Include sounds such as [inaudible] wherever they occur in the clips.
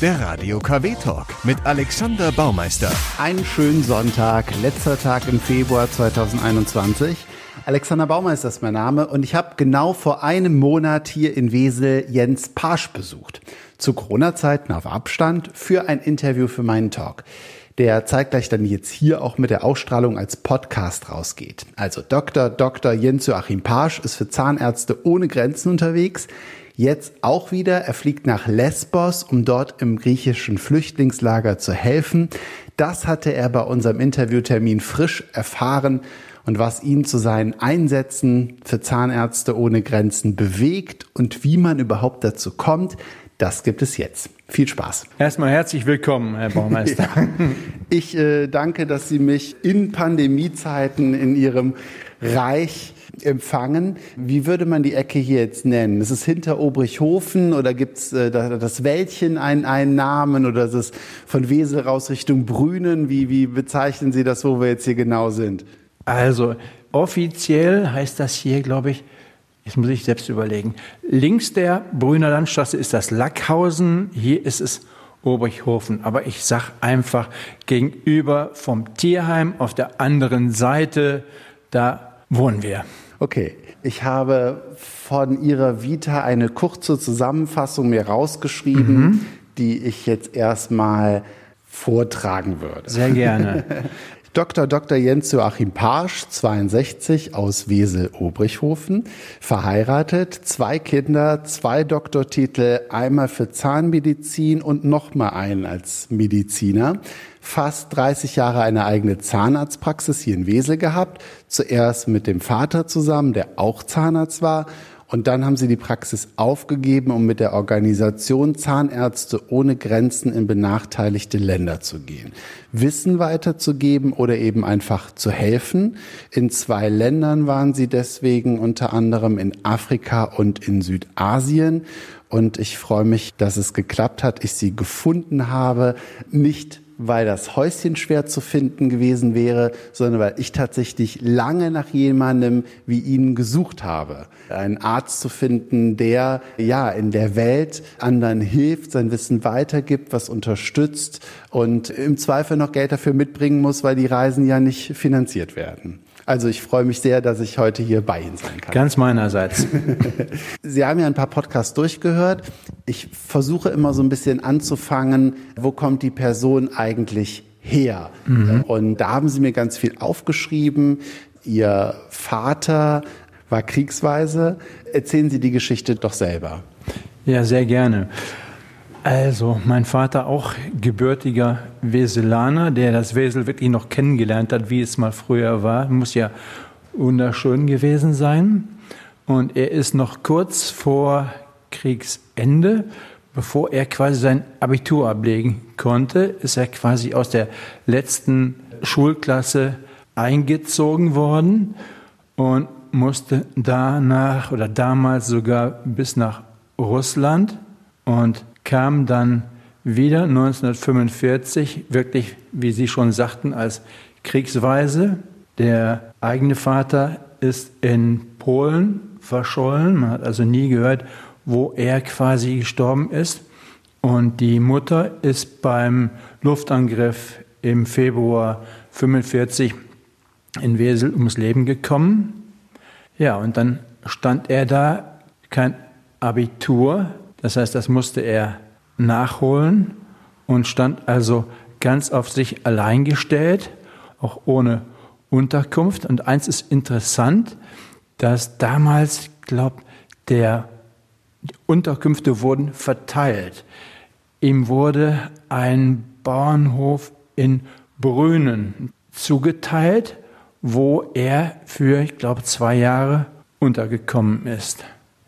Der Radio KW Talk mit Alexander Baumeister. Einen schönen Sonntag, letzter Tag im Februar 2021. Alexander Baumeister ist mein Name und ich habe genau vor einem Monat hier in Wesel Jens Pasch besucht. Zu Corona-Zeiten auf Abstand für ein Interview für meinen Talk der zeitgleich dann jetzt hier auch mit der Ausstrahlung als Podcast rausgeht. Also Dr. Dr. Jens Joachim Pasch ist für Zahnärzte ohne Grenzen unterwegs. Jetzt auch wieder. Er fliegt nach Lesbos, um dort im griechischen Flüchtlingslager zu helfen. Das hatte er bei unserem Interviewtermin frisch erfahren und was ihn zu seinen Einsätzen für Zahnärzte ohne Grenzen bewegt und wie man überhaupt dazu kommt, das gibt es jetzt. Viel Spaß. Erstmal herzlich willkommen, Herr Baumeister. [laughs] ja. Ich äh, danke, dass Sie mich in Pandemiezeiten in Ihrem Reich empfangen. Wie würde man die Ecke hier jetzt nennen? Ist es hinter Obrichhofen oder gibt es äh, das Wäldchen einen, einen Namen oder ist es von Wesel raus Richtung Brünen? Wie, wie bezeichnen Sie das, wo wir jetzt hier genau sind? Also offiziell heißt das hier, glaube ich, Jetzt muss ich selbst überlegen. Links der Brüner Landstraße ist das Lackhausen, hier ist es Oberhofen. Aber ich sag einfach gegenüber vom Tierheim auf der anderen Seite, da wohnen wir. Okay, ich habe von Ihrer Vita eine kurze Zusammenfassung mir rausgeschrieben, mhm. die ich jetzt erstmal vortragen würde. Sehr gerne. [laughs] Dr. Dr. Jens Joachim Parsch, 62, aus Wesel-Obrichhofen, verheiratet, zwei Kinder, zwei Doktortitel, einmal für Zahnmedizin und nochmal einen als Mediziner. Fast 30 Jahre eine eigene Zahnarztpraxis hier in Wesel gehabt. Zuerst mit dem Vater zusammen, der auch Zahnarzt war und dann haben sie die Praxis aufgegeben, um mit der Organisation Zahnärzte ohne Grenzen in benachteiligte Länder zu gehen. Wissen weiterzugeben oder eben einfach zu helfen. In zwei Ländern waren sie deswegen unter anderem in Afrika und in Südasien. Und ich freue mich, dass es geklappt hat, ich sie gefunden habe. Nicht weil das Häuschen schwer zu finden gewesen wäre, sondern weil ich tatsächlich lange nach jemandem wie Ihnen gesucht habe. Einen Arzt zu finden, der ja in der Welt anderen hilft, sein Wissen weitergibt, was unterstützt und im Zweifel noch Geld dafür mitbringen muss, weil die Reisen ja nicht finanziert werden. Also ich freue mich sehr, dass ich heute hier bei Ihnen sein kann. Ganz meinerseits. [laughs] Sie haben ja ein paar Podcasts durchgehört. Ich versuche immer so ein bisschen anzufangen, wo kommt die Person eigentlich her? Mhm. Und da haben Sie mir ganz viel aufgeschrieben. Ihr Vater war kriegsweise. Erzählen Sie die Geschichte doch selber. Ja, sehr gerne. Also, mein Vater auch gebürtiger Weselaner, der das Wesel wirklich noch kennengelernt hat, wie es mal früher war. Muss ja wunderschön gewesen sein. Und er ist noch kurz vor Kriegsende, bevor er quasi sein Abitur ablegen konnte, ist er quasi aus der letzten Schulklasse eingezogen worden und musste danach oder damals sogar bis nach Russland und kam dann wieder 1945, wirklich, wie Sie schon sagten, als Kriegsweise. Der eigene Vater ist in Polen verschollen. Man hat also nie gehört, wo er quasi gestorben ist. Und die Mutter ist beim Luftangriff im Februar 1945 in Wesel ums Leben gekommen. Ja, und dann stand er da, kein Abitur, das heißt, das musste er nachholen und stand also ganz auf sich allein gestellt, auch ohne Unterkunft. Und eins ist interessant, dass damals, glaubt, der die Unterkünfte wurden verteilt. Ihm wurde ein Bauernhof in Brünen zugeteilt, wo er für, ich glaube, zwei Jahre untergekommen ist.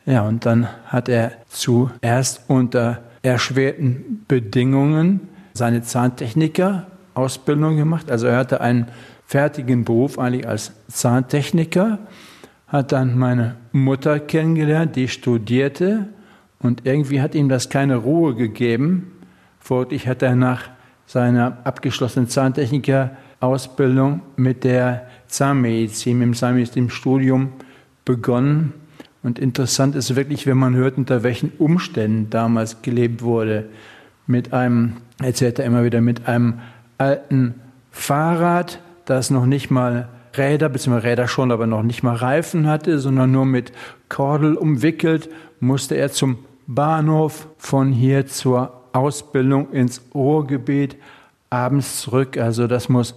Ja, und dann hat er zuerst unter erschwerten Bedingungen seine Zahntechniker-Ausbildung gemacht. Also er hatte einen fertigen Beruf eigentlich als Zahntechniker, hat dann meine Mutter kennengelernt, die studierte und irgendwie hat ihm das keine Ruhe gegeben. Folglich hat er nach seiner abgeschlossenen Zahntechniker-Ausbildung mit der Zahnmedizin, mit dem Zahnmedizin-Studium begonnen und interessant ist wirklich, wenn man hört, unter welchen Umständen damals gelebt wurde. mit einem, erzählt er immer wieder, mit einem alten Fahrrad, das noch nicht mal Räder, beziehungsweise Räder schon, aber noch nicht mal Reifen hatte, sondern nur mit Kordel umwickelt, musste er zum Bahnhof von hier zur Ausbildung ins Ruhrgebiet abends zurück. Also das muss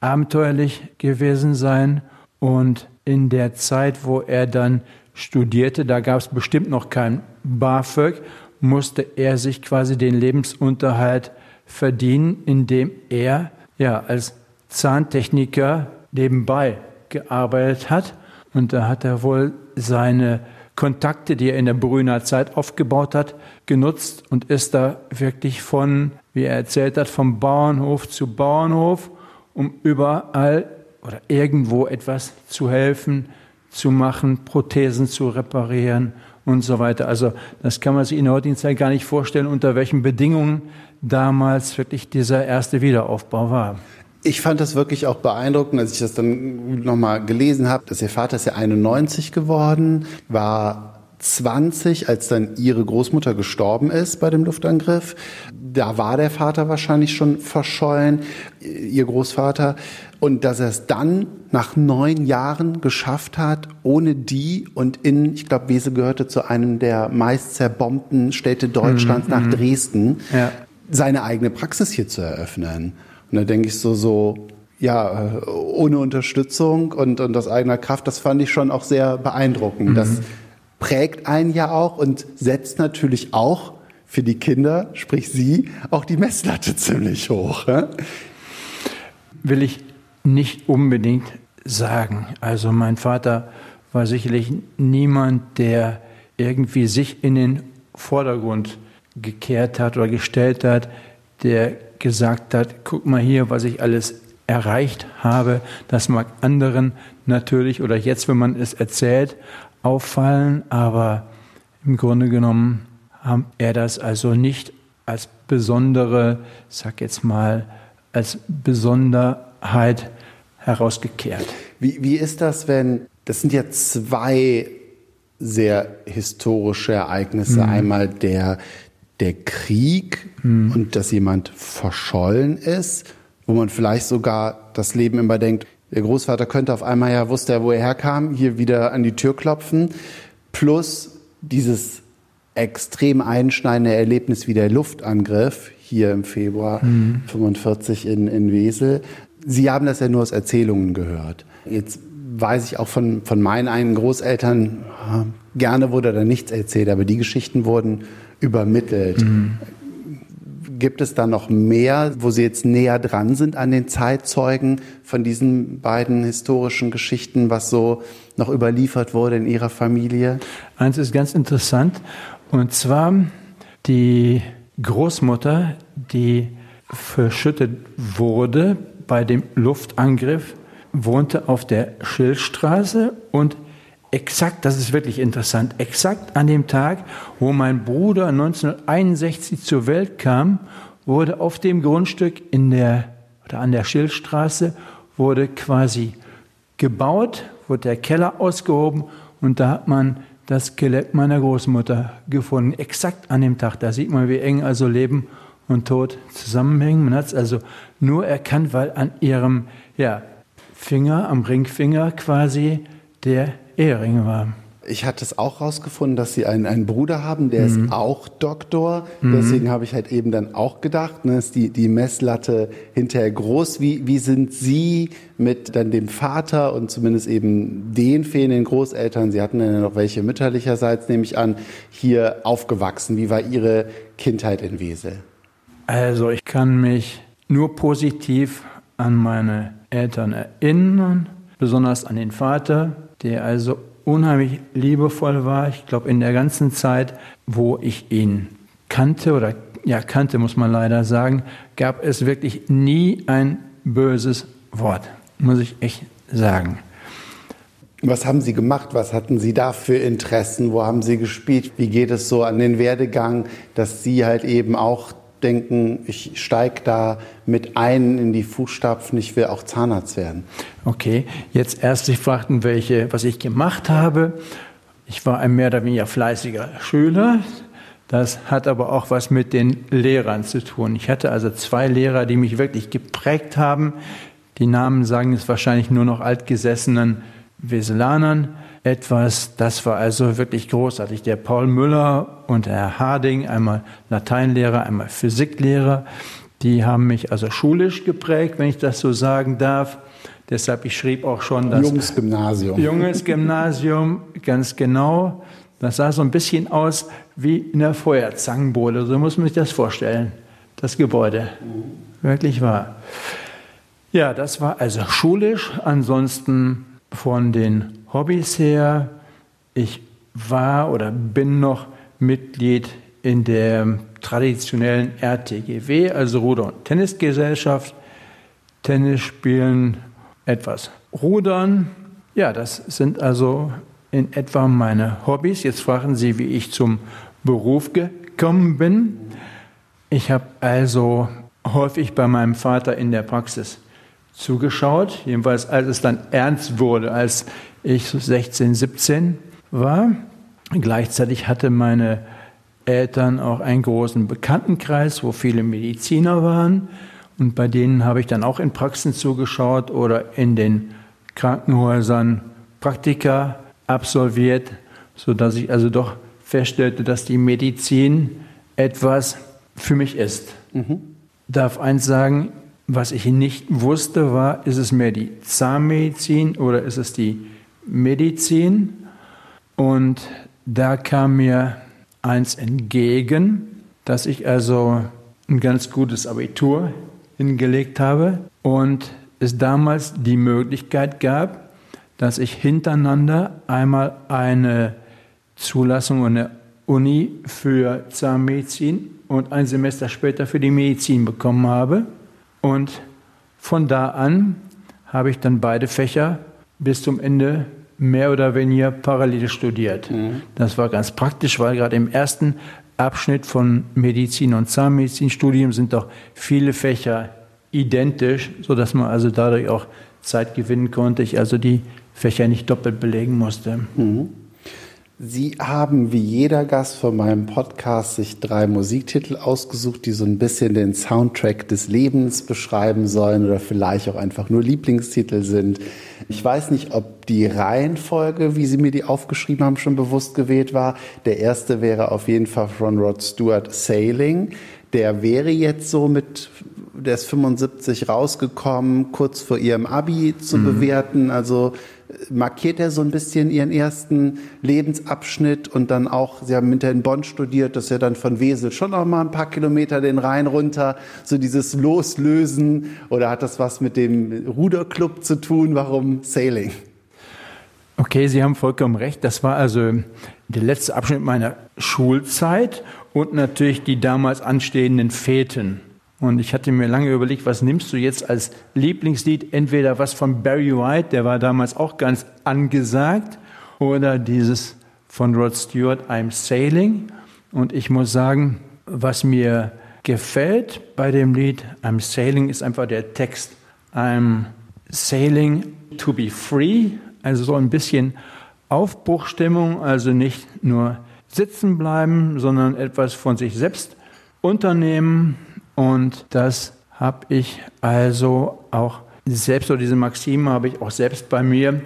abenteuerlich gewesen sein. Und in der Zeit, wo er dann studierte, da gab es bestimmt noch kein BAföG, musste er sich quasi den Lebensunterhalt verdienen, indem er ja als Zahntechniker nebenbei gearbeitet hat. Und da hat er wohl seine Kontakte, die er in der Brüner Zeit aufgebaut hat, genutzt und ist da wirklich von, wie er erzählt hat, vom Bauernhof zu Bauernhof, um überall oder irgendwo etwas zu helfen, zu machen, Prothesen zu reparieren und so weiter. Also das kann man sich in der heutigen Zeit gar nicht vorstellen, unter welchen Bedingungen damals wirklich dieser erste Wiederaufbau war. Ich fand das wirklich auch beeindruckend, als ich das dann nochmal gelesen habe, dass ihr Vater ist ja 91 geworden, war 20, als dann ihre Großmutter gestorben ist bei dem Luftangriff. Da war der Vater wahrscheinlich schon verschollen, ihr Großvater. Und dass er es dann nach neun Jahren geschafft hat, ohne die und in, ich glaube, Wese gehörte zu einem der meist zerbombten Städte Deutschlands mhm, nach mhm. Dresden, ja. seine eigene Praxis hier zu eröffnen. Und da denke ich so, so, ja, ohne Unterstützung und, und aus eigener Kraft, das fand ich schon auch sehr beeindruckend. Mhm. Das prägt einen ja auch und setzt natürlich auch für die Kinder, sprich Sie, auch die Messlatte [laughs] ziemlich hoch. Ja? Will ich nicht unbedingt sagen. Also mein Vater war sicherlich niemand, der irgendwie sich in den Vordergrund gekehrt hat oder gestellt hat, der gesagt hat, guck mal hier, was ich alles erreicht habe. Das mag anderen natürlich oder jetzt, wenn man es erzählt, auffallen, aber im Grunde genommen haben er das also nicht als besondere, sag jetzt mal, als Besonderheit herausgekehrt. Wie, wie ist das, wenn, das sind ja zwei sehr historische Ereignisse. Mhm. Einmal der, der Krieg mhm. und dass jemand verschollen ist, wo man vielleicht sogar das Leben immer denkt, der Großvater könnte auf einmal ja, wusste er, wo er herkam, hier wieder an die Tür klopfen. Plus dieses extrem einschneidende Erlebnis wie der Luftangriff hier im Februar mhm. 45 in, in Wesel. Sie haben das ja nur aus Erzählungen gehört. Jetzt weiß ich auch von, von meinen eigenen Großeltern, gerne wurde da nichts erzählt, aber die Geschichten wurden übermittelt. Mhm. Gibt es da noch mehr, wo Sie jetzt näher dran sind an den Zeitzeugen von diesen beiden historischen Geschichten, was so noch überliefert wurde in Ihrer Familie? Eins ist ganz interessant, und zwar die Großmutter, die verschüttet wurde bei dem Luftangriff, wohnte auf der Schildstraße und exakt, das ist wirklich interessant, exakt an dem Tag, wo mein Bruder 1961 zur Welt kam, wurde auf dem Grundstück in der, oder an der Schildstraße, wurde quasi gebaut, wurde der Keller ausgehoben und da hat man das Skelett meiner Großmutter gefunden, exakt an dem Tag. Da sieht man, wie eng also Leben und Tod zusammenhängen. Man hat es also nur erkannt, weil an ihrem ja, Finger, am Ringfinger quasi der Ehering war. Ich hatte es auch rausgefunden, dass Sie einen, einen Bruder haben, der mhm. ist auch Doktor. Mhm. Deswegen habe ich halt eben dann auch gedacht, ne, ist die, die Messlatte hinterher groß. Wie, wie sind Sie mit dann dem Vater und zumindest eben den fehlenden Großeltern, Sie hatten ja noch welche mütterlicherseits, nehme ich an, hier aufgewachsen? Wie war Ihre Kindheit in Wesel? Also ich kann mich nur positiv an meine Eltern erinnern, besonders an den Vater, der also unheimlich liebevoll war. Ich glaube, in der ganzen Zeit, wo ich ihn kannte oder ja, kannte, muss man leider sagen, gab es wirklich nie ein böses Wort, muss ich echt sagen. Was haben Sie gemacht? Was hatten Sie da für Interessen? Wo haben Sie gespielt? Wie geht es so an den Werdegang, dass Sie halt eben auch denken, ich steige da mit ein in die Fußstapfen, ich will auch Zahnarzt werden. Okay, jetzt erst sich fragten, welche, was ich gemacht habe. Ich war ein mehr oder weniger fleißiger Schüler. Das hat aber auch was mit den Lehrern zu tun. Ich hatte also zwei Lehrer, die mich wirklich geprägt haben. Die Namen sagen es wahrscheinlich nur noch altgesessenen Weselanern etwas. Das war also wirklich großartig. Der Paul Müller und Herr Harding, einmal Lateinlehrer, einmal Physiklehrer, die haben mich also schulisch geprägt, wenn ich das so sagen darf. Deshalb, ich schrieb auch schon das. Junges Gymnasium. Junges Gymnasium, ganz genau. Das sah so ein bisschen aus wie in der Feuerzangenbowle. So muss man sich das vorstellen. Das Gebäude. Wirklich wahr. Ja, das war also schulisch. Ansonsten von den Hobbys her, ich war oder bin noch Mitglied in der traditionellen RTGW, also Ruder- und Tennisgesellschaft. Tennis spielen, etwas rudern. Ja, das sind also in etwa meine Hobbys. Jetzt fragen Sie, wie ich zum Beruf gekommen bin. Ich habe also häufig bei meinem Vater in der Praxis zugeschaut, jedenfalls als es dann ernst wurde, als ich 16, 17 war. Gleichzeitig hatte meine Eltern auch einen großen Bekanntenkreis, wo viele Mediziner waren. Und bei denen habe ich dann auch in Praxen zugeschaut oder in den Krankenhäusern Praktika absolviert, sodass ich also doch feststellte, dass die Medizin etwas für mich ist. Mhm. Darf eins sagen, was ich nicht wusste, war, ist es mehr die Zahnmedizin oder ist es die Medizin? Und da kam mir eins entgegen, dass ich also ein ganz gutes Abitur hingelegt habe und es damals die Möglichkeit gab, dass ich hintereinander einmal eine Zulassung an der Uni für Zahnmedizin und ein Semester später für die Medizin bekommen habe. Und von da an habe ich dann beide Fächer bis zum Ende mehr oder weniger parallel studiert. Mhm. Das war ganz praktisch, weil gerade im ersten Abschnitt von Medizin und Zahnmedizinstudium sind doch viele Fächer identisch, sodass man also dadurch auch Zeit gewinnen konnte. Ich also die Fächer nicht doppelt belegen musste. Mhm. Sie haben wie jeder Gast von meinem Podcast sich drei Musiktitel ausgesucht, die so ein bisschen den Soundtrack des Lebens beschreiben sollen oder vielleicht auch einfach nur Lieblingstitel sind. Ich weiß nicht, ob die Reihenfolge, wie Sie mir die aufgeschrieben haben, schon bewusst gewählt war. Der erste wäre auf jeden Fall von Rod Stewart Sailing. Der wäre jetzt so mit der ist 75 rausgekommen, kurz vor ihrem Abi zu mhm. bewerten. Also markiert er so ein bisschen ihren ersten Lebensabschnitt und dann auch, Sie haben hinter in Bonn studiert, das ist ja dann von Wesel schon noch mal ein paar Kilometer den Rhein runter, so dieses Loslösen oder hat das was mit dem Ruderclub zu tun? Warum Sailing? Okay, Sie haben vollkommen recht. Das war also der letzte Abschnitt meiner Schulzeit und natürlich die damals anstehenden Feten. Und ich hatte mir lange überlegt, was nimmst du jetzt als Lieblingslied? Entweder was von Barry White, der war damals auch ganz angesagt, oder dieses von Rod Stewart, I'm Sailing. Und ich muss sagen, was mir gefällt bei dem Lied I'm Sailing ist einfach der Text. I'm sailing to be free, also so ein bisschen Aufbruchstimmung, also nicht nur sitzen bleiben, sondern etwas von sich selbst unternehmen, und das habe ich also auch selbst, oder diese Maxime habe ich auch selbst bei mir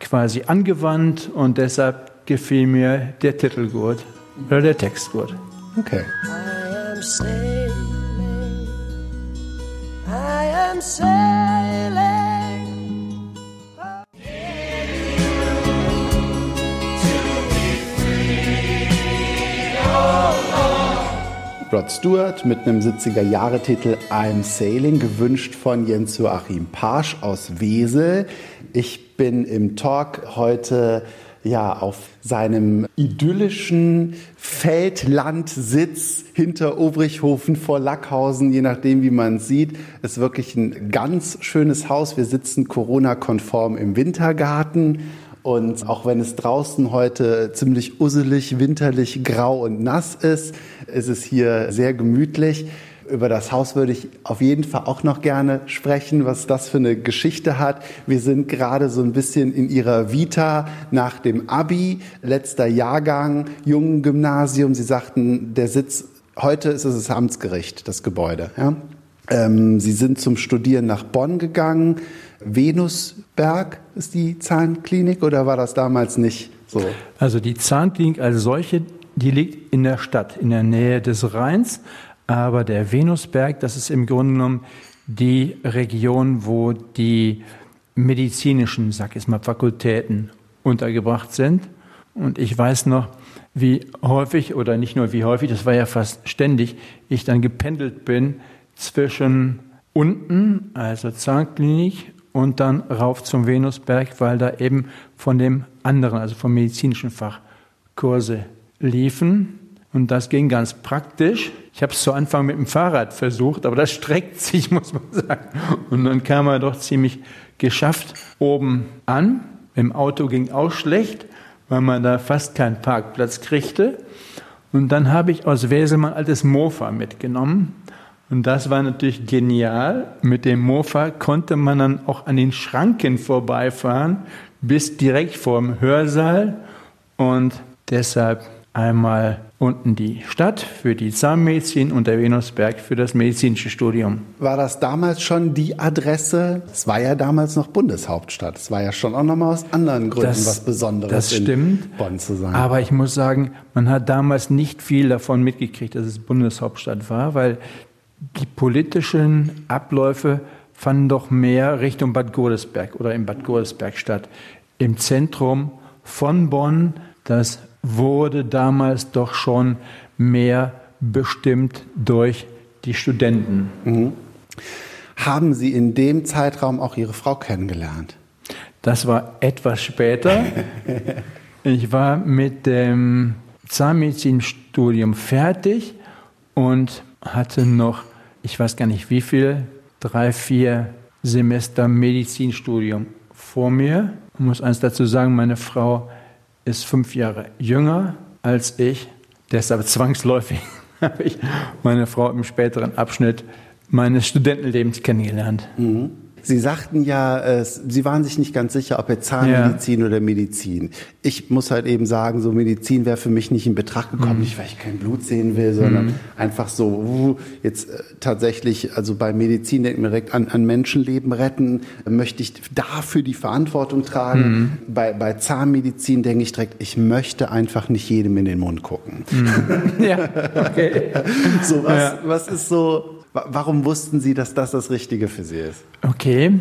quasi angewandt und deshalb gefiel mir der Titel gut oder der Text gut. Okay. I am sailing, I am sailing. Rod Stewart mit einem 70er-Jahre-Titel I'm Sailing, gewünscht von Jens Joachim Pasch aus Wesel. Ich bin im Talk heute ja, auf seinem idyllischen Feldlandsitz hinter Obrichhofen vor Lackhausen, je nachdem, wie man sieht. Ist wirklich ein ganz schönes Haus. Wir sitzen Corona-konform im Wintergarten und auch wenn es draußen heute ziemlich usselig, winterlich, grau und nass ist, ist es hier sehr gemütlich. Über das Haus würde ich auf jeden Fall auch noch gerne sprechen, was das für eine Geschichte hat. Wir sind gerade so ein bisschen in Ihrer Vita nach dem Abi, letzter Jahrgang, jungen Gymnasium. Sie sagten, der Sitz, heute ist es das Amtsgericht, das Gebäude. Ja? Ähm, Sie sind zum Studieren nach Bonn gegangen. Venusberg ist die Zahnklinik oder war das damals nicht so? Also die Zahnklinik als solche, die liegt in der Stadt, in der Nähe des Rheins. Aber der Venusberg, das ist im Grunde genommen die Region, wo die medizinischen, sag ich mal, Fakultäten untergebracht sind. Und ich weiß noch, wie häufig, oder nicht nur wie häufig, das war ja fast ständig, ich dann gependelt bin zwischen unten, also Zahnklinik, und dann rauf zum Venusberg, weil da eben von dem anderen, also vom medizinischen Fach, Kurse liefen. Und das ging ganz praktisch. Ich habe es zu Anfang mit dem Fahrrad versucht, aber das streckt sich, [laughs] muss man sagen. Und dann kam er doch ziemlich geschafft oben an. Im Auto ging auch schlecht, weil man da fast keinen Parkplatz kriegte. Und dann habe ich aus Wesel mein altes Mofa mitgenommen. Und das war natürlich genial. Mit dem Mofa konnte man dann auch an den Schranken vorbeifahren, bis direkt vorm Hörsaal. Und deshalb einmal unten die Stadt für die Zahnmedizin und der Venusberg für das medizinische Studium. War das damals schon die Adresse? Es war ja damals noch Bundeshauptstadt. Es war ja schon auch nochmal aus anderen Gründen Das- was Besonderes das stimmt. in Bonn zu sein. Aber ich muss sagen, man hat damals nicht viel davon mitgekriegt, dass es Bundeshauptstadt war, weil die politischen Abläufe fanden doch mehr Richtung Bad Godesberg oder in Bad Godesberg statt. Im Zentrum von Bonn, das wurde damals doch schon mehr bestimmt durch die Studenten. Haben Sie in dem Zeitraum auch Ihre Frau kennengelernt? Das war etwas später. [laughs] Ich war mit dem Zahnmedizinstudium fertig und hatte noch, ich weiß gar nicht wie viel, drei, vier Semester Medizinstudium vor mir. Ich muss eins dazu sagen, meine Frau ist fünf Jahre jünger als ich. Deshalb zwangsläufig [laughs] habe ich meine Frau im späteren Abschnitt meines Studentenlebens kennengelernt. Sie sagten ja, äh, Sie waren sich nicht ganz sicher, ob jetzt Zahnmedizin oder Medizin. Ich muss halt eben sagen, so Medizin wäre für mich nicht in Betracht gekommen, nicht weil ich kein Blut sehen will, sondern einfach so, uh, jetzt äh, tatsächlich, also bei Medizin denkt man direkt an, an Menschenleben retten, möchte ich dafür die Verantwortung tragen. Bei, bei Zahnmedizin denke ich direkt, ich möchte einfach nicht jedem in den Mund gucken. Ja, okay. [laughs] So, was, Ja. was ist so, warum wussten Sie, dass das das Richtige für Sie ist? Okay,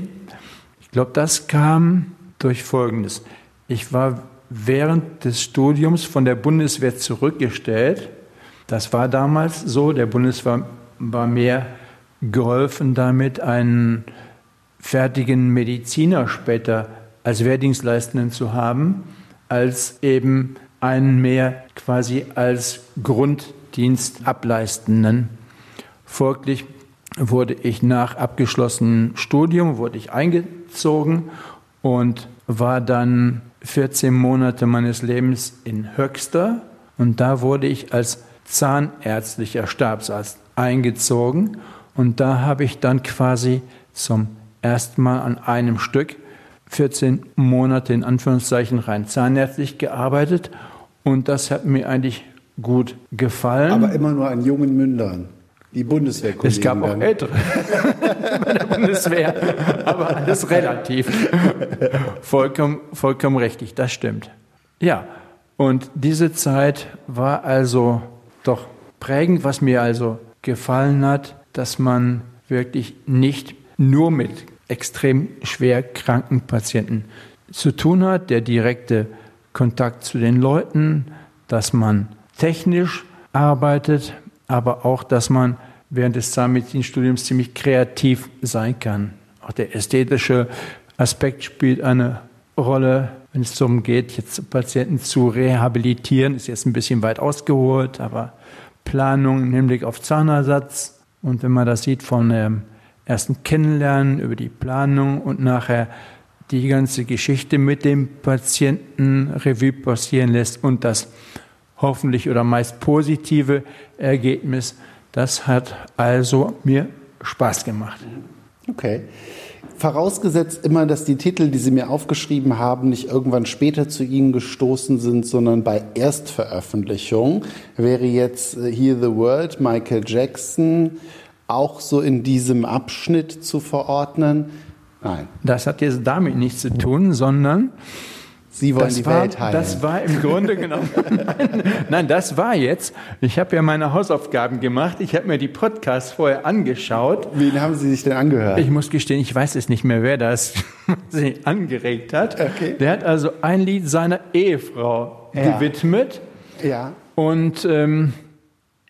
ich glaube, das kam durch Folgendes. Ich war während des Studiums von der Bundeswehr zurückgestellt. Das war damals so. Der Bundeswehr war mehr geholfen damit, einen fertigen Mediziner später als Wehrdienstleistenden zu haben, als eben einen mehr quasi als Grunddienst ableistenden. Folglich wurde ich nach abgeschlossenem Studium wurde ich eingezogen und war dann 14 Monate meines Lebens in Höxter und da wurde ich als zahnärztlicher Stabsarzt eingezogen und da habe ich dann quasi zum ersten Mal an einem Stück 14 Monate in Anführungszeichen rein zahnärztlich gearbeitet und das hat mir eigentlich gut gefallen. Aber immer nur an jungen Mündern. Die Bundeswehrkollegen. Es gab auch ältere [laughs] bei der Bundeswehr, aber alles relativ. Vollkommen, vollkommen richtig, das stimmt. Ja, und diese Zeit war also doch prägend, was mir also gefallen hat, dass man wirklich nicht nur mit extrem schwer kranken Patienten zu tun hat, der direkte Kontakt zu den Leuten, dass man technisch arbeitet, aber auch, dass man während des Zahnmedizinstudiums ziemlich kreativ sein kann. Auch der ästhetische Aspekt spielt eine Rolle, wenn es darum geht, jetzt Patienten zu rehabilitieren, ist jetzt ein bisschen weit ausgeholt, aber Planung im Hinblick auf Zahnersatz und wenn man das sieht von dem ersten Kennenlernen über die Planung und nachher die ganze Geschichte mit dem Patienten Revue passieren lässt und das hoffentlich oder meist positive Ergebnis, Das hat also mir Spaß gemacht. Okay. Vorausgesetzt immer, dass die Titel, die Sie mir aufgeschrieben haben, nicht irgendwann später zu Ihnen gestoßen sind, sondern bei Erstveröffentlichung, wäre jetzt äh, Hear the World, Michael Jackson, auch so in diesem Abschnitt zu verordnen? Nein. Das hat jetzt damit nichts zu tun, sondern Sie wollen das die war, Welt heilen. Das war im Grunde genommen. [laughs] nein, das war jetzt. Ich habe ja meine Hausaufgaben gemacht. Ich habe mir die Podcasts vorher angeschaut. Wen haben Sie sich denn angehört? Ich muss gestehen, ich weiß es nicht mehr, wer das [laughs] angeregt hat. Okay. Der hat also ein Lied seiner Ehefrau Ja. gewidmet. ja. Und ähm,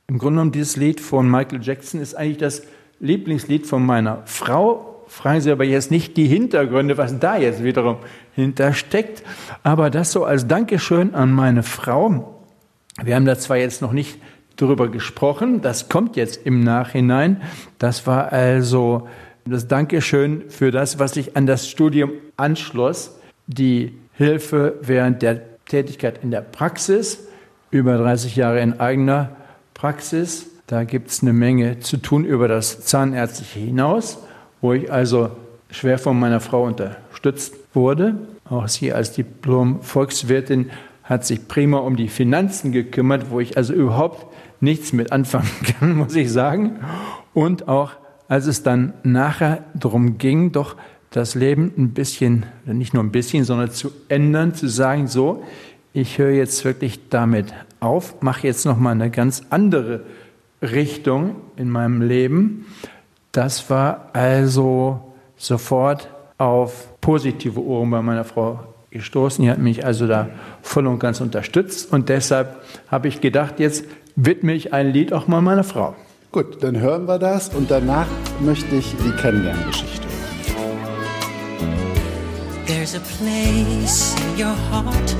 im Grunde genommen, dieses Lied von Michael Jackson ist eigentlich das Lieblingslied von meiner Frau. Fragen Sie aber jetzt nicht die Hintergründe, was da jetzt wiederum hintersteckt. Aber das so als Dankeschön an meine Frau. Wir haben da zwar jetzt noch nicht drüber gesprochen, das kommt jetzt im Nachhinein. Das war also das Dankeschön für das, was sich an das Studium anschloss. Die Hilfe während der Tätigkeit in der Praxis, über 30 Jahre in eigener Praxis. Da gibt es eine Menge zu tun über das Zahnärztliche hinaus, wo ich also schwer von meiner Frau unterstützt wurde. Auch sie als Diplom-Volkswirtin hat sich prima um die Finanzen gekümmert, wo ich also überhaupt nichts mit anfangen [laughs] kann, muss ich sagen. Und auch als es dann nachher darum ging, doch das Leben ein bisschen, nicht nur ein bisschen, sondern zu ändern, zu sagen, so, ich höre jetzt wirklich damit auf, mache jetzt nochmal eine ganz andere Richtung in meinem Leben. Das war also sofort auf positive Ohren bei meiner Frau gestoßen. Die hat mich also da voll und ganz unterstützt und deshalb habe ich gedacht, jetzt widme ich ein Lied auch mal meiner Frau. Gut, dann hören wir das und danach möchte ich die Kennenlerngeschichte. There's a place in your heart,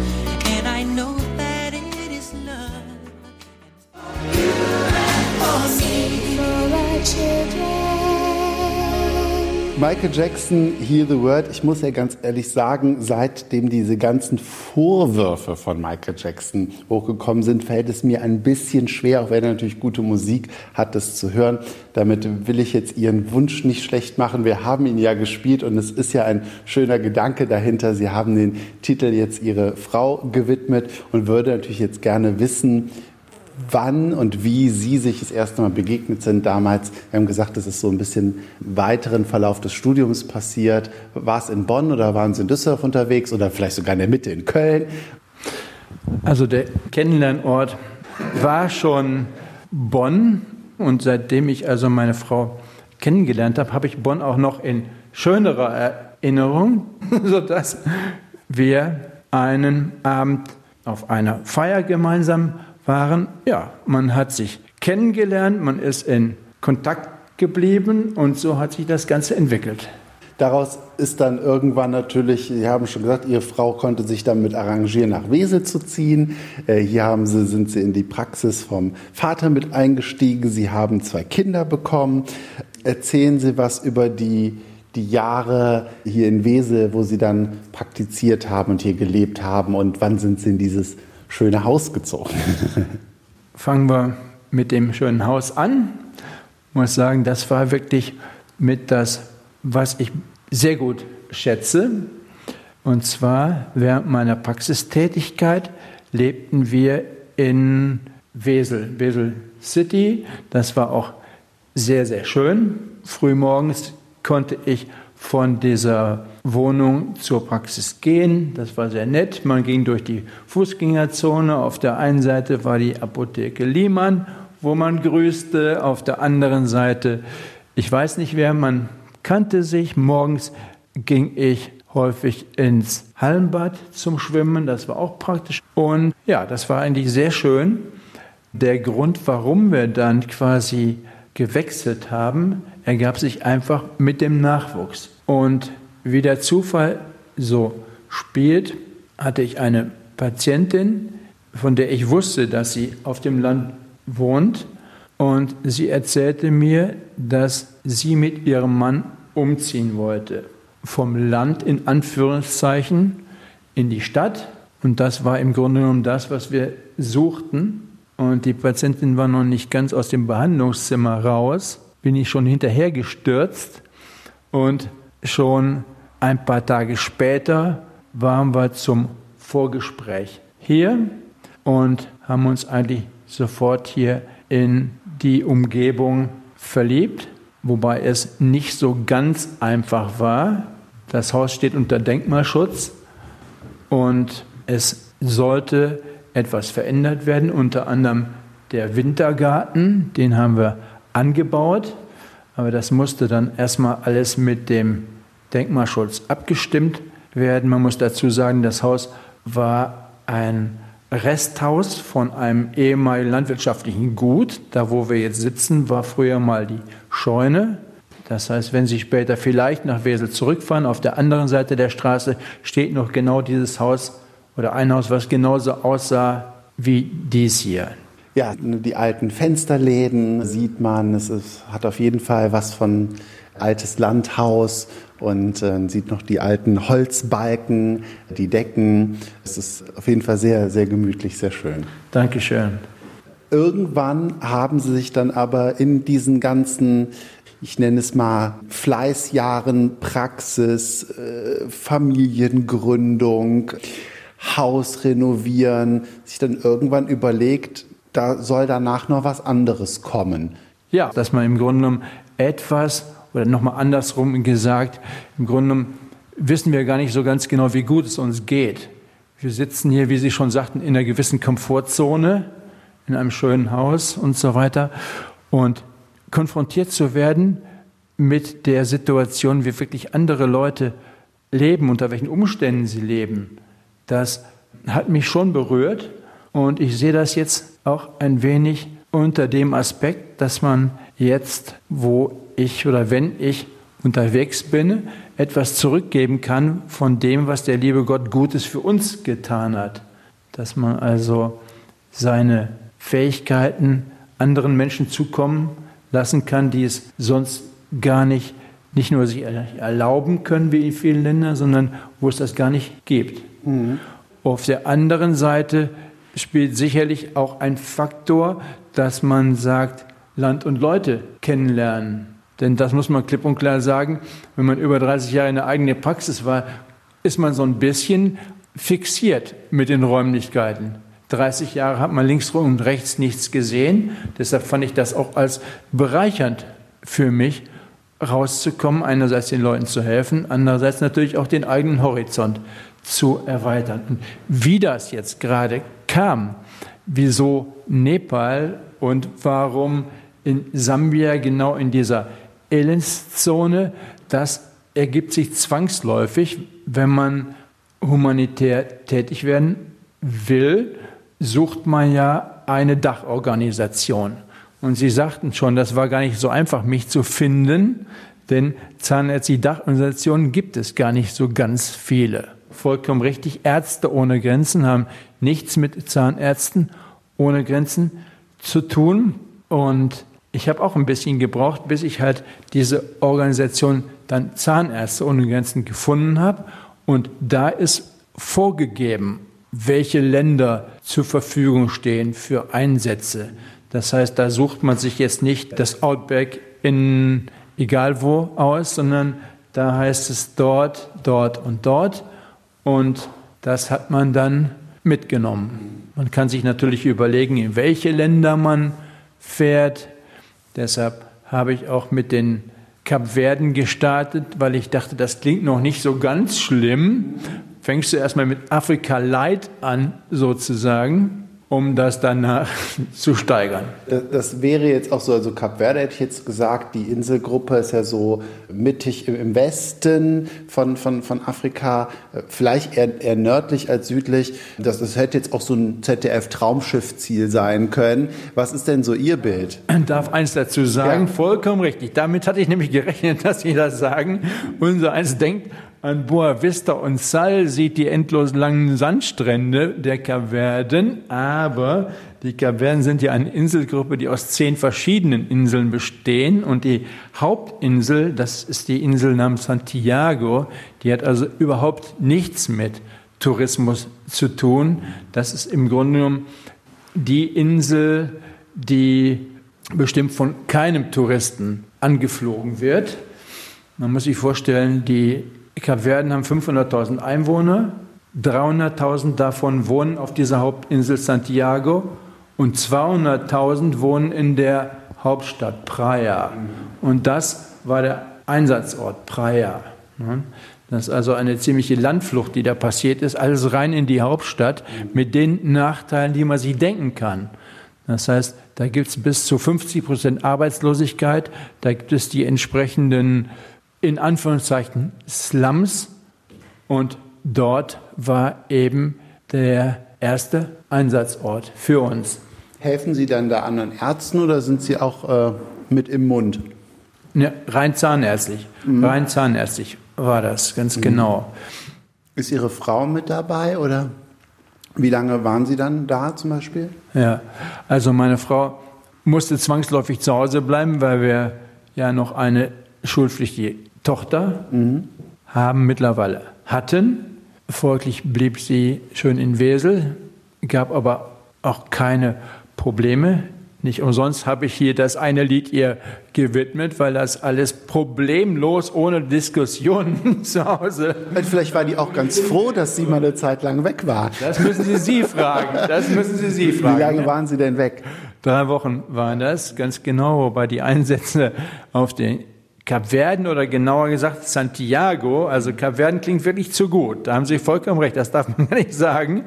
Michael Jackson, Hear the Word. Ich muss ja ganz ehrlich sagen, seitdem diese ganzen Vorwürfe von Michael Jackson hochgekommen sind, fällt es mir ein bisschen schwer, auch wenn er natürlich gute Musik hat, das zu hören. Damit will ich jetzt Ihren Wunsch nicht schlecht machen. Wir haben ihn ja gespielt und es ist ja ein schöner Gedanke dahinter. Sie haben den Titel jetzt Ihre Frau gewidmet und würde natürlich jetzt gerne wissen, wann und wie Sie sich das erste Mal begegnet sind damals. Wir haben gesagt, das ist so ein bisschen weiteren Verlauf des Studiums passiert. War es in Bonn oder waren Sie in Düsseldorf unterwegs oder vielleicht sogar in der Mitte in Köln? Also der Kennenlernort war schon Bonn und seitdem ich also meine Frau kennengelernt habe, habe ich Bonn auch noch in schönerer Erinnerung, [laughs] sodass wir einen Abend auf einer Feier gemeinsam waren. Ja, man hat sich kennengelernt, man ist in Kontakt geblieben und so hat sich das Ganze entwickelt. Daraus ist dann irgendwann natürlich, Sie haben schon gesagt, Ihre Frau konnte sich damit arrangieren, nach Wesel zu ziehen. Äh, Hier haben Sie, sind Sie in die Praxis vom Vater mit eingestiegen. Sie haben zwei Kinder bekommen. Erzählen Sie was über die, die Jahre hier in Wesel, wo Sie dann praktiziert haben und hier gelebt haben und wann sind Sie in dieses schöne Haus gezogen? [laughs] Fangen wir mit dem schönen Haus an. Ich muss sagen, das war wirklich mit das, was ich sehr gut schätze. Und zwar während meiner Praxistätigkeit lebten wir in Wesel, Wesel City. Das war auch sehr, sehr schön. Frühmorgens konnte ich von dieser Wohnung zur Praxis gehen. Das war sehr nett. Man ging durch die Fußgängerzone. Auf der einen Seite war die Apotheke Liemann, wo man grüßte. Auf der anderen Seite, ich weiß nicht wer, man kannte sich. Morgens ging ich häufig ins Hallenbad zum Schwimmen. Das war auch praktisch. Und ja, das war eigentlich sehr schön. Der Grund, warum wir dann quasi gewechselt haben, ergab sich einfach mit dem Nachwuchs. Und wie der Zufall so spielt, hatte ich eine Patientin, von der ich wusste, dass sie auf dem Land wohnt. Und sie erzählte mir, dass sie mit ihrem Mann umziehen wollte. Vom Land in Anführungszeichen in die Stadt. Und das war im Grunde genommen das, was wir suchten. und die Patientin war noch nicht ganz aus dem Behandlungszimmer raus, bin ich schon hinterher gestürzt und schon ein paar Tage später waren wir zum Vorgespräch hier und haben uns eigentlich sofort hier in die Umgebung verliebt, wobei es nicht so ganz einfach war. Das Haus steht unter Denkmalschutz und es sollte etwas verändert werden, unter anderem der Wintergarten, den haben wir angebaut, aber das musste dann erstmal alles mit dem Denkmalschutz abgestimmt werden. Man muss dazu sagen, das Haus war ein Resthaus von einem ehemaligen landwirtschaftlichen Gut. Da, wo wir jetzt sitzen, war früher mal die Scheune. Das heißt, wenn Sie später vielleicht nach Wesel zurückfahren, auf der anderen Seite der Straße steht noch genau dieses Haus oder ein Haus, was genauso aussah wie dies hier. Ja, die alten Fensterläden sieht man. Es ist, hat auf jeden Fall was von altes Landhaus und äh, sieht noch die alten Holzbalken, die Decken. Es ist auf jeden Fall sehr, sehr gemütlich, sehr schön. Dankeschön. Irgendwann haben sie sich dann aber in diesen ganzen, ich nenne es mal, Fleißjahren, Praxis, äh, Familiengründung, Haus renovieren, sich dann irgendwann überlegt, da soll danach noch was anderes kommen. Ja, dass man im Grunde genommen etwas, oder nochmal andersrum gesagt, im Grunde genommen wissen wir gar nicht so ganz genau, wie gut es uns geht. Wir sitzen hier, wie Sie schon sagten, in einer gewissen Komfortzone, in einem schönen Haus und so weiter. Und konfrontiert zu werden mit der Situation, wie wirklich andere Leute leben, unter welchen Umständen sie leben, das hat mich schon berührt. Und ich sehe das jetzt auch ein wenig unter dem Aspekt, dass man jetzt, wo ich oder wenn ich unterwegs bin, etwas zurückgeben kann von dem, was der liebe Gott Gutes für uns getan hat. Dass man also seine Fähigkeiten anderen Menschen zukommen lassen kann, die es sonst gar nicht, nicht nur sich erlauben können wie in vielen Ländern, sondern wo es das gar nicht gibt. Mhm. Auf der anderen Seite spielt sicherlich auch ein Faktor, dass man sagt, Land und Leute kennenlernen. Denn das muss man klipp und klar sagen, wenn man über 30 Jahre in der eigenen Praxis war, ist man so ein bisschen fixiert mit den Räumlichkeiten. 30 Jahre hat man links und rechts nichts gesehen. Deshalb fand ich das auch als bereichernd für mich, rauszukommen, einerseits den Leuten zu helfen, andererseits natürlich auch den eigenen Horizont zu erweitern. Und wie das jetzt gerade kam, wieso Nepal und warum in Sambia genau in dieser Elendszone, das ergibt sich zwangsläufig, wenn man humanitär tätig werden will, sucht man ja eine Dachorganisation. Und Sie sagten schon, das war gar nicht so einfach, mich zu finden, denn zahnärztliche Dachorganisationen gibt es gar nicht so ganz viele. Vollkommen richtig, Ärzte ohne Grenzen haben nichts mit Zahnärzten ohne Grenzen zu tun. Und ich habe auch ein bisschen gebraucht, bis ich halt diese Organisation dann Zahnärzte ohne Grenzen gefunden habe. Und da ist vorgegeben, welche Länder zur Verfügung stehen für Einsätze. Das heißt, da sucht man sich jetzt nicht das Outback in egal wo aus, sondern da heißt es dort, dort und dort. Und das hat man dann mitgenommen. Man kann sich natürlich überlegen, in welche Länder man fährt, Deshalb habe ich auch mit den Kapverden gestartet, weil ich dachte, das klingt noch nicht so ganz schlimm. Fängst du erstmal mit Afrika Light an, sozusagen um das danach [laughs] zu steigern. Das, wäre jetzt auch so, also Kap Verde hätte ich jetzt gesagt, die Inselgruppe ist ja so mittig im Westen von, von, von Afrika, vielleicht eher, eher nördlich als südlich. Das, das hätte jetzt auch so ein ZDF-Traumschiff-Ziel sein können. Was ist denn so Ihr Bild? Ich darf eins dazu sagen, ja. vollkommen richtig. Damit hatte ich nämlich gerechnet, [laughs] dass Sie das sagen. Unser eins denkt, an Boa Vista und Sal sieht die endlos langen Sandstrände der Kaverden, aber die Kaverden sind ja eine Inselgruppe, die aus zehn verschiedenen Inseln bestehen und die Hauptinsel, das ist die Insel namens Santiago, die hat also überhaupt nichts mit Tourismus zu tun. Das ist im Grunde genommen die Insel, die bestimmt von keinem Touristen angeflogen wird. Man muss sich vorstellen, die Kapverden haben 500.000 Einwohner, 300.000 davon wohnen auf dieser Hauptinsel Santiago und 200.000 wohnen in der Hauptstadt Praia. Und das war der Einsatzort Praia. Das ist also eine ziemliche Landflucht, die da passiert ist, alles rein in die Hauptstadt mit den Nachteilen, die man sich denken kann. Das heißt, da gibt es bis zu 50 Prozent Arbeitslosigkeit, da gibt es die entsprechenden, in Anführungszeichen, Slums und dort war eben der erste Einsatzort für uns. Helfen Sie dann da anderen Ärzten oder sind Sie auch äh, mit im Mund? Ja, rein zahnärztlich, mhm. rein zahnärztlich war das, ganz mhm. genau. Ist Ihre Frau mit dabei oder wie lange waren Sie dann da zum Beispiel? Ja, also meine Frau musste zwangsläufig zu Hause bleiben, weil wir ja noch eine schulpflichtige Tochter mhm. haben mittlerweile hatten. Folglich blieb sie schön in Wesel, gab aber auch keine Probleme. Nicht umsonst habe ich hier das eine Lied ihr gewidmet, weil das alles problemlos, ohne Diskussionen [laughs] zu Hause. Und vielleicht war die auch ganz froh, dass sie mal eine Zeit lang weg war. Das müssen Sie sie fragen. Das müssen Sie sie fragen. Wie lange waren Sie denn weg? Drei Wochen waren das, ganz genau, wobei die Einsätze auf den Kapverden oder genauer gesagt Santiago, also Kapverden klingt wirklich zu gut. Da haben Sie vollkommen recht, das darf man [laughs] gar nicht sagen.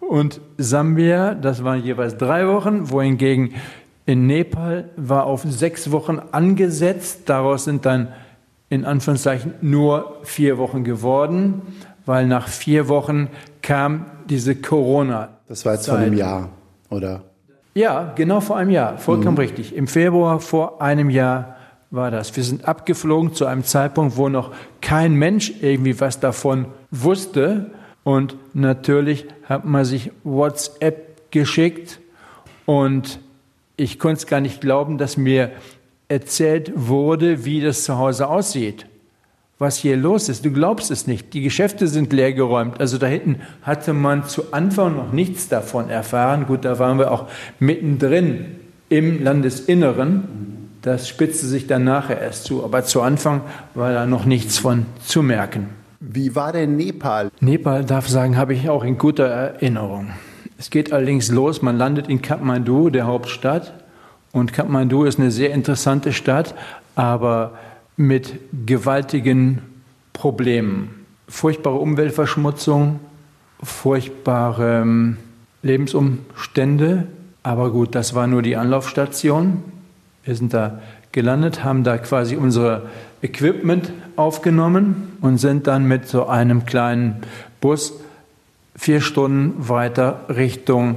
Und Sambia, das waren jeweils drei Wochen, wohingegen in Nepal war auf sechs Wochen angesetzt. Daraus sind dann in Anführungszeichen nur vier Wochen geworden, weil nach vier Wochen kam diese Corona. Das war jetzt vor einem Jahr, oder? Ja, genau vor einem Jahr, vollkommen mhm. richtig. Im Februar vor einem Jahr war das. Wir sind abgeflogen zu einem Zeitpunkt, wo noch kein Mensch irgendwie was davon wusste. Und natürlich hat man sich WhatsApp geschickt und ich konnte es gar nicht glauben, dass mir erzählt wurde, wie das zu Hause aussieht, was hier los ist. Du glaubst es nicht. Die Geschäfte sind leergeräumt. Also da hinten hatte man zu Anfang noch nichts davon erfahren. Gut, da waren wir auch mittendrin im Landesinneren. Das spitzte sich dann nachher erst zu. Aber zu Anfang war da noch nichts von zu merken. Wie war denn Nepal? Nepal, darf ich sagen, habe ich auch in guter Erinnerung. Es geht allerdings los, man landet in Kathmandu, der Hauptstadt. Und Kathmandu ist eine sehr interessante Stadt, aber mit gewaltigen Problemen. Furchtbare Umweltverschmutzung, furchtbare ähm, Lebensumstände. Aber gut, das war nur die Anlaufstation. Wir sind da gelandet, haben da quasi unser Equipment aufgenommen und sind dann mit so einem kleinen Bus vier Stunden weiter Richtung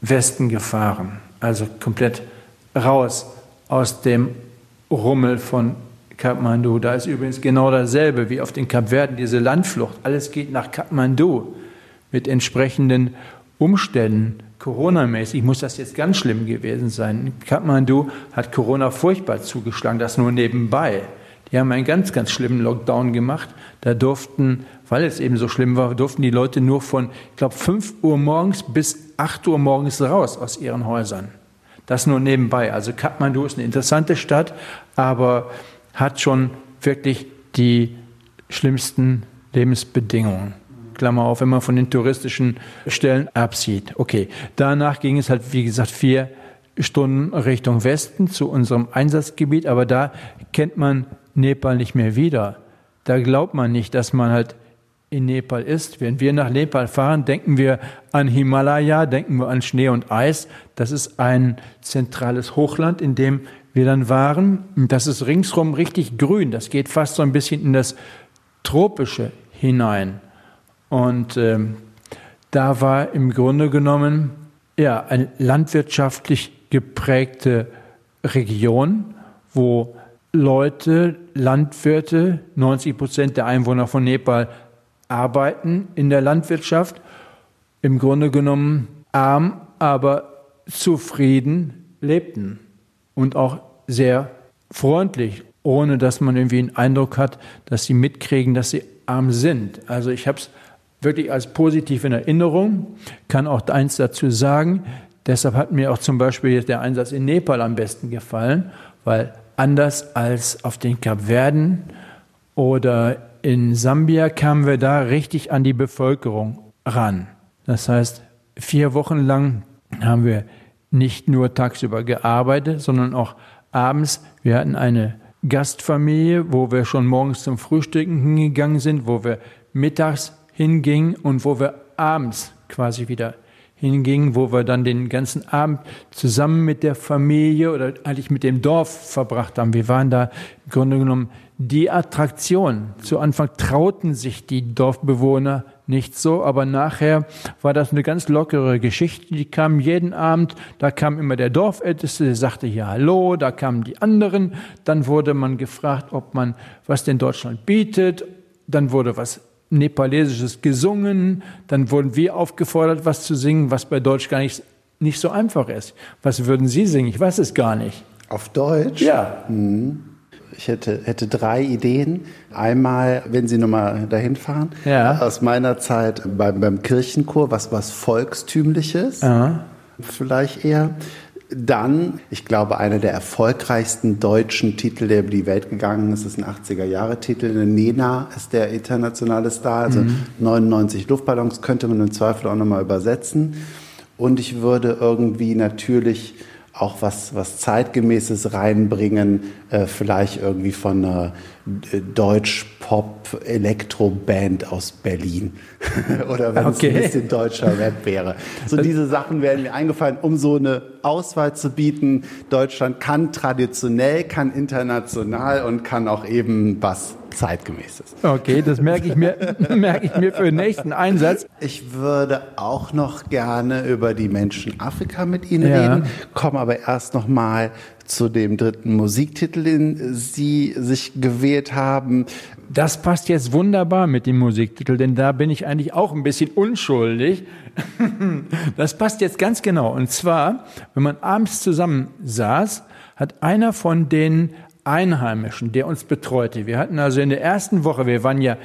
Westen gefahren. Also komplett raus aus dem Rummel von Kathmandu. Da ist übrigens genau dasselbe wie auf den Kapverden, diese Landflucht. Alles geht nach Kathmandu mit entsprechenden Umständen. Corona-mäßig muss das jetzt ganz schlimm gewesen sein. Kathmandu hat Corona furchtbar zugeschlagen, das nur nebenbei. Die haben einen ganz, ganz schlimmen Lockdown gemacht. Da durften, weil es eben so schlimm war, durften die Leute nur von, ich glaube, 5 Uhr morgens bis 8 Uhr morgens raus aus ihren Häusern. Das nur nebenbei. Also Kathmandu ist eine interessante Stadt, aber hat schon wirklich die schlimmsten Lebensbedingungen. Klammer auf, wenn man von den touristischen Stellen absieht. Okay, danach ging es halt, wie gesagt, vier Stunden Richtung Westen zu unserem Einsatzgebiet, aber da kennt man Nepal nicht mehr wieder. Da glaubt man nicht, dass man halt in Nepal ist. Wenn wir nach Nepal fahren, denken wir an Himalaya, denken wir an Schnee und Eis. Das ist ein zentrales Hochland, in dem wir dann waren. Das ist ringsrum richtig grün. Das geht fast so ein bisschen in das Tropische hinein. Und ähm, da war im Grunde genommen ja eine landwirtschaftlich geprägte Region, wo Leute, Landwirte, 90 Prozent der Einwohner von Nepal arbeiten in der Landwirtschaft, im Grunde genommen arm, aber zufrieden lebten und auch sehr freundlich, ohne dass man irgendwie einen Eindruck hat, dass sie mitkriegen, dass sie arm sind. Also ich habe es wirklich als positiv in Erinnerung, kann auch eins dazu sagen, Deshalb hat mir auch zum Beispiel der Einsatz in Nepal am besten gefallen, weil anders als auf den Kapverden oder in Sambia kamen wir da richtig an die Bevölkerung ran. Das heißt, vier Wochen lang haben wir nicht nur tagsüber gearbeitet, sondern auch abends. Wir hatten eine Gastfamilie, wo wir schon morgens zum Frühstücken hingegangen sind, wo wir mittags hingingen und wo wir abends quasi wieder hingingen, wo wir dann den ganzen Abend zusammen mit der Familie oder eigentlich mit dem Dorf verbracht haben. Wir waren da im Grunde genommen die Attraktion. Zu Anfang trauten sich die Dorfbewohner nicht so, aber nachher war das eine ganz lockere Geschichte. Die kamen jeden Abend, da kam immer der Dorfälteste, der sagte hier Hallo, da kamen die anderen, dann wurde man gefragt, ob man was denn Deutschland bietet, dann wurde was Nepalesisches gesungen, dann wurden wir aufgefordert, was zu singen, was bei Deutsch gar nicht, nicht so einfach ist. Was würden Sie singen? Ich weiß es gar nicht. Auf Deutsch? Ja. Ich hätte, hätte drei Ideen. Einmal, wenn Sie nochmal dahin fahren, Ja. aus meiner Zeit beim, beim Kirchenchor, was was Volkstümliches, Ja. vielleicht eher. Dann, ich glaube, einer der erfolgreichsten deutschen Titel, der über die Welt gegangen ist, ist ein 80er-Jahre-Titel. Nena ist der internationale Star, also 99 Luftballons könnte man im Zweifel auch nochmal übersetzen. Und ich würde irgendwie natürlich auch was, was zeitgemäßes reinbringen, äh, vielleicht irgendwie von einer äh, Deutsch-Pop-Elektro-Band aus Berlin. [laughs] Oder wenn Okay. es ein bisschen deutscher Rap wäre. So diese Sachen werden mir eingefallen, um so eine Auswahl zu bieten. Deutschland kann traditionell, kann international und kann auch eben was zeitgemäßes. Okay, das merke ich mir, [laughs] merke ich mir für den nächsten Einsatz. Ich würde auch noch gerne über die Menschen Afrika mit Ihnen Ja. reden, komme aber erst noch mal zu dem dritten Musiktitel, den Sie sich gewählt haben. Das passt jetzt wunderbar mit dem Musiktitel, denn da bin ich eigentlich auch ein bisschen unschuldig. [laughs] Das passt jetzt ganz genau. Und zwar, wenn man abends zusammen saß, hat einer von den Einheimischen, der uns betreute, wir hatten also in der ersten Woche, wir waren ja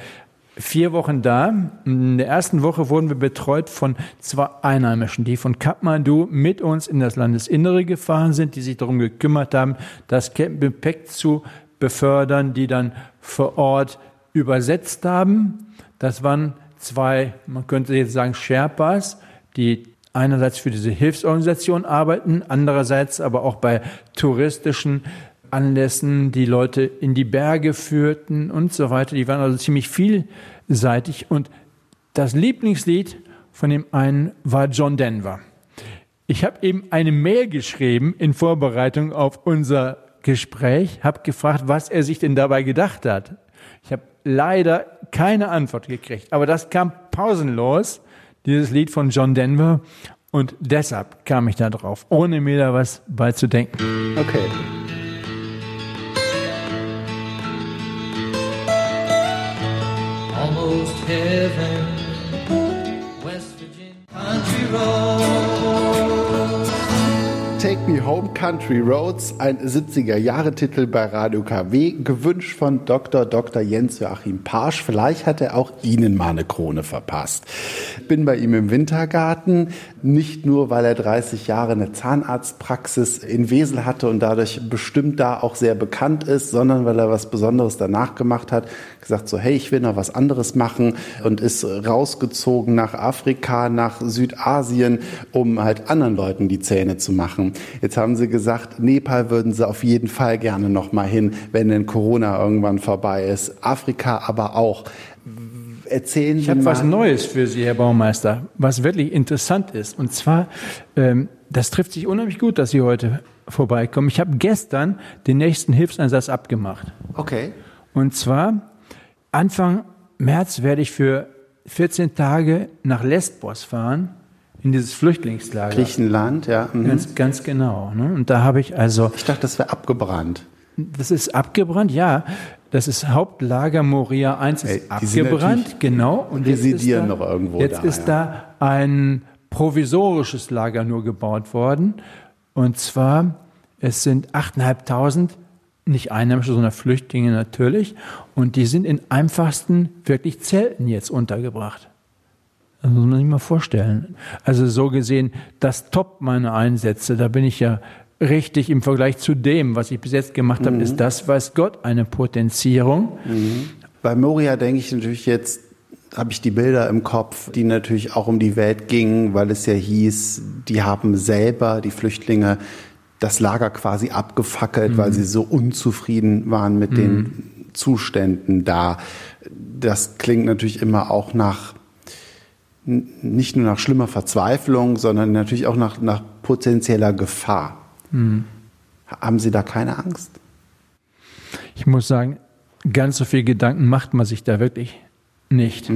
vier Wochen da, in der ersten Woche wurden wir betreut von zwei Einheimischen, die von Kathmandu mit uns in das Landesinnere gefahren sind, die sich darum gekümmert haben, das Gepäck zu befördern, die dann vor Ort übersetzt haben. Das waren zwei, man könnte jetzt sagen, Sherpas, die einerseits für diese Hilfsorganisation arbeiten, andererseits aber auch bei touristischen Anlässen die Leute in die Berge führten und so weiter. Die waren also ziemlich vielseitig. Und das Lieblingslied von dem einen war John Denver. Ich habe eben eine Mail geschrieben in Vorbereitung auf unser Gespräch, habe gefragt, was er sich denn dabei gedacht hat. Ich habe leider keine Antwort gekriegt, aber das kam pausenlos, dieses Lied von John Denver. Und deshalb kam ich da drauf, ohne mir da was beizudenken. Okay. almost heaven. West Virginia country road. Take Me Home Country Roads, ein 70er-Jahre-Titel bei Radio KW, gewünscht von Dr. Dr. Jens Joachim Parsch. Vielleicht hat er auch Ihnen mal eine Krone verpasst. Bin bei ihm im Wintergarten, nicht nur, weil er 30 Jahre eine Zahnarztpraxis in Wesel hatte und dadurch bestimmt da auch sehr bekannt ist, sondern weil er was Besonderes danach gemacht hat, gesagt so, hey, ich will noch was anderes machen und ist rausgezogen nach Afrika, nach Südasien, um halt anderen Leuten die Zähne zu machen. Jetzt haben sie gesagt, Nepal würden sie auf jeden Fall gerne noch mal hin, wenn denn Corona irgendwann vorbei ist. Afrika aber auch. Erzählen Ich Sie habe mal. was Neues für Sie, Herr Baumeister, was wirklich interessant ist. Und zwar, ähm, das trifft sich unheimlich gut, dass Sie heute vorbeikommen. Ich habe gestern den nächsten Hilfseinsatz abgemacht. Okay. Und zwar Anfang März werde ich für 14 Tage nach Lesbos fahren, in dieses Flüchtlingslager. Griechenland, ja. Mhm. Ganz, ganz genau. Ne? Und da habe ich also, Ich dachte, das wäre abgebrannt. das ist abgebrannt, ja. Das ist Hauptlager Moria 1 ist Ey, abgebrannt, genau. Und jetzt residieren ist da, noch irgendwo Jetzt da, ist da ein provisorisches Lager nur gebaut worden. Und zwar, es sind 8.500 nicht Einheimische, sondern Flüchtlinge natürlich. Und die sind in einfachsten wirklich Zelten jetzt untergebracht. Das muss man sich mal vorstellen. Also so gesehen, das Top meiner Einsätze, da bin ich ja richtig im Vergleich zu dem, was ich bis jetzt gemacht habe, ist das, weiß Gott, eine Potenzierung. Bei Moria denke ich natürlich jetzt, habe ich die Bilder im Kopf, die natürlich auch um die Welt gingen, weil es ja hieß, die haben selber, die Flüchtlinge, das Lager quasi abgefackelt, weil sie so unzufrieden waren mit den Zuständen da. Das klingt natürlich immer auch nach, nicht nur nach schlimmer Verzweiflung, sondern natürlich auch nach, nach potenzieller Gefahr. Haben Sie da keine Angst? Ich muss sagen, ganz so viel Gedanken macht man sich da wirklich nicht.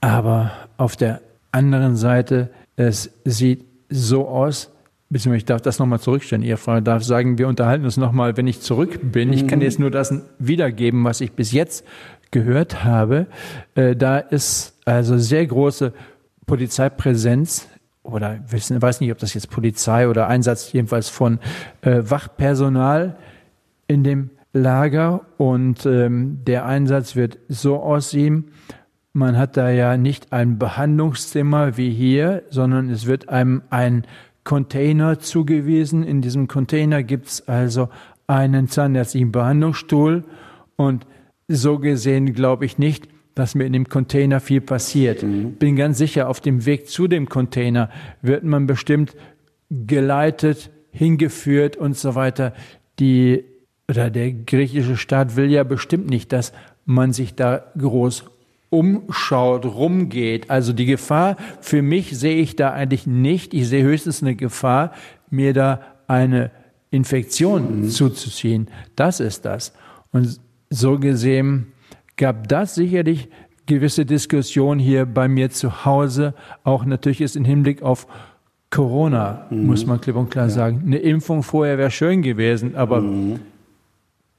Aber auf der anderen Seite, es sieht so aus, beziehungsweise ich darf das nochmal zurückstellen. Ihr Frau darf sagen, wir unterhalten uns nochmal, wenn ich zurück bin. Ich kann jetzt nur das wiedergeben, was ich bis jetzt gehört habe. Äh, da ist also sehr große Polizeipräsenz oder wissen, weiß nicht, ob das jetzt Polizei oder Einsatz jedenfalls von äh, Wachpersonal in dem Lager und ähm, der Einsatz wird so aussehen, man hat da ja nicht ein Behandlungszimmer wie hier, sondern es wird einem ein Container zugewiesen. In diesem Container gibt es also einen zahnärztlichen Behandlungsstuhl und so gesehen glaube ich nicht, dass mir in dem Container viel passiert. Bin ganz sicher, auf dem Weg zu dem Container wird man bestimmt geleitet, hingeführt und so weiter. Die oder der griechische Staat will ja bestimmt nicht, dass man sich da groß umschaut, rumgeht. Also die Gefahr für mich sehe ich da eigentlich nicht. Ich sehe höchstens eine Gefahr, mir da eine Infektion zuzuziehen. Das ist das. Und so gesehen gab das sicherlich gewisse Diskussion hier bei mir zu Hause. Auch natürlich ist im Hinblick auf Corona, muss man klipp und klar sagen. Eine Impfung vorher wäre schön gewesen, aber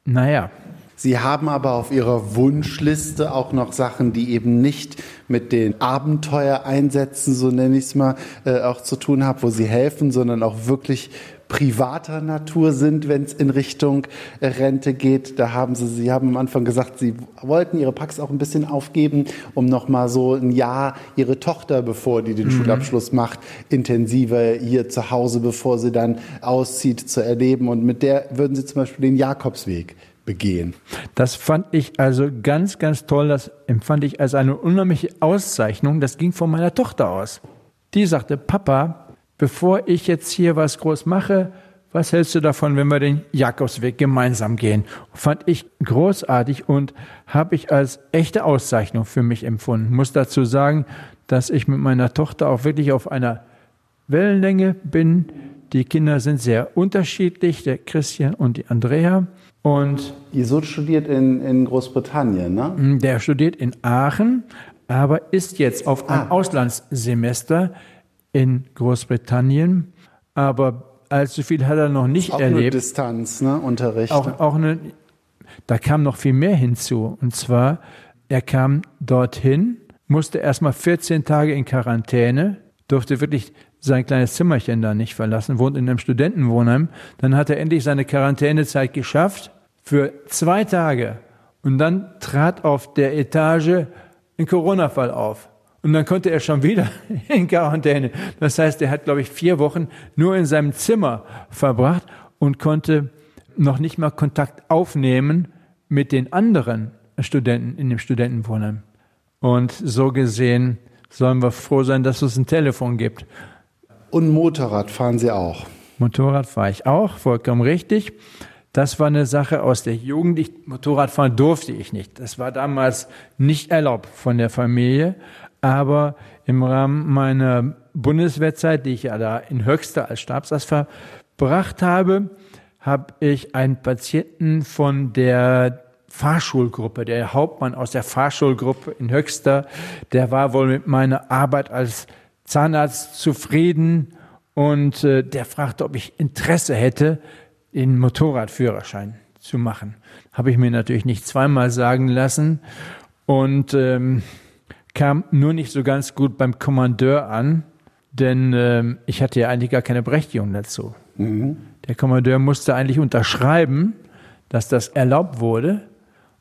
naja. Sie haben aber auf Ihrer Wunschliste auch noch Sachen, die eben nicht mit den Abenteuereinsätzen, so nenne ich es mal, äh, auch zu tun haben, wo Sie helfen, sondern auch wirklich privater Natur sind, wenn es in Richtung äh, Rente geht. Da haben Sie, Sie haben am Anfang gesagt, Sie wollten Ihre Pax auch ein bisschen aufgeben, um noch mal so ein Jahr Ihre Tochter, bevor die den Schulabschluss macht, intensiver hier zu Hause, bevor sie dann auszieht, zu erleben. Und mit der würden Sie zum Beispiel den Jakobsweg begehen. Das fand ich also ganz, ganz toll. Das empfand ich als eine unheimliche Auszeichnung. Das ging von meiner Tochter aus. Die sagte, Papa, bevor ich jetzt hier was groß mache, was hältst du davon, wenn wir den Jakobsweg gemeinsam gehen? Fand ich großartig und habe ich als echte Auszeichnung für mich empfunden. Muss dazu sagen, dass ich mit meiner Tochter auch wirklich auf einer Wellenlänge bin. Die Kinder sind sehr unterschiedlich, der Christian und die Andrea. Und Ihr Sohn studiert in, in Großbritannien, ne? der studiert in Aachen, aber ist jetzt auf ein Auslandssemester in Großbritannien. Aber allzu viel hat er noch nicht Auch erlebt. Distanz, ne? Unterricht. Auch, auch eine, da kam noch viel mehr hinzu. Und zwar, er kam dorthin, musste erstmal 14 Tage in Quarantäne, durfte wirklich sein kleines Zimmerchen da nicht verlassen, wohnt in einem Studentenwohnheim. Dann hat er endlich seine Quarantänezeit geschafft für zwei Tage. Und dann trat auf der Etage ein Corona-Fall auf. Und dann konnte er schon wieder [laughs] in Quarantäne. Das heißt, er hat, glaube ich, vier Wochen nur in seinem Zimmer verbracht und konnte noch nicht mal Kontakt aufnehmen mit den anderen Studenten in dem Studentenwohnheim. Und so gesehen sollen wir froh sein, dass es ein Telefon gibt. Und Motorrad fahren Sie auch. Motorrad fahre ich auch, vollkommen richtig. Das war eine Sache aus der Jugend. Ich, Motorrad fahren durfte ich nicht. Das war damals nicht erlaubt von der Familie. Aber im Rahmen meiner Bundeswehrzeit, die ich ja da in Höxter als Stabsarzt verbracht habe, habe ich einen Patienten von der Fahrschulgruppe, der Hauptmann aus der Fahrschulgruppe in Höxter, der war wohl mit meiner Arbeit als Zahnarzt zufrieden und äh, der fragte, ob ich Interesse hätte, den Motorradführerschein zu machen. Habe ich mir natürlich nicht zweimal sagen lassen und ähm, kam nur nicht so ganz gut beim Kommandeur an, denn ähm, ich hatte ja eigentlich gar keine Berechtigung dazu. Der Kommandeur musste eigentlich unterschreiben, dass das erlaubt wurde.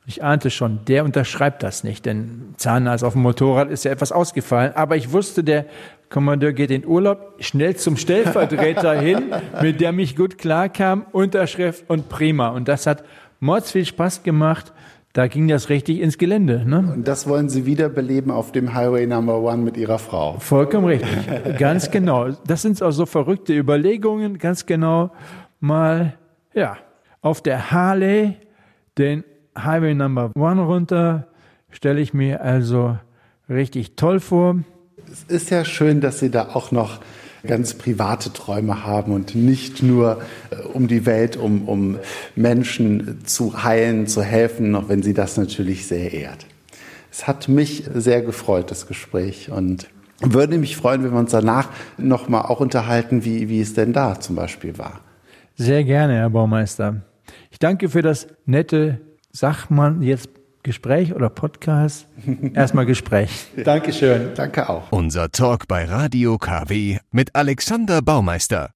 Ich ahnte schon, der unterschreibt das nicht, denn Zahnarzt auf dem Motorrad ist ja etwas ausgefallen. Aber ich wusste, der Kommandeur geht in Urlaub, schnell zum Stellvertreter hin, mit der mich gut klarkam, Unterschrift und prima. Und das hat mords viel Spaß gemacht. Da ging das richtig ins Gelände. Ne? Und das wollen Sie wiederbeleben auf dem Highway Number One mit Ihrer Frau. Vollkommen richtig. ganz genau. Das sind auch so verrückte Überlegungen. Ganz genau mal, ja, auf der Harley den Highway Number One runter stelle ich mir also richtig toll vor. Es ist ja schön, dass Sie da auch noch ganz private Träume haben und nicht nur äh, um die Welt, um, um Menschen zu heilen, zu helfen, auch wenn Sie das natürlich sehr ehrt. Es hat mich sehr gefreut, das Gespräch und würde mich freuen, wenn wir uns danach nochmal auch unterhalten, wie, wie es denn da zum Beispiel war. Sehr gerne, Herr Baumeister. Ich danke für das nette, sagt man jetzt Gespräch oder Podcast? [laughs] Erstmal Gespräch. Dankeschön. Danke auch. Unser Talk bei Radio KW mit Alexander Baumeister.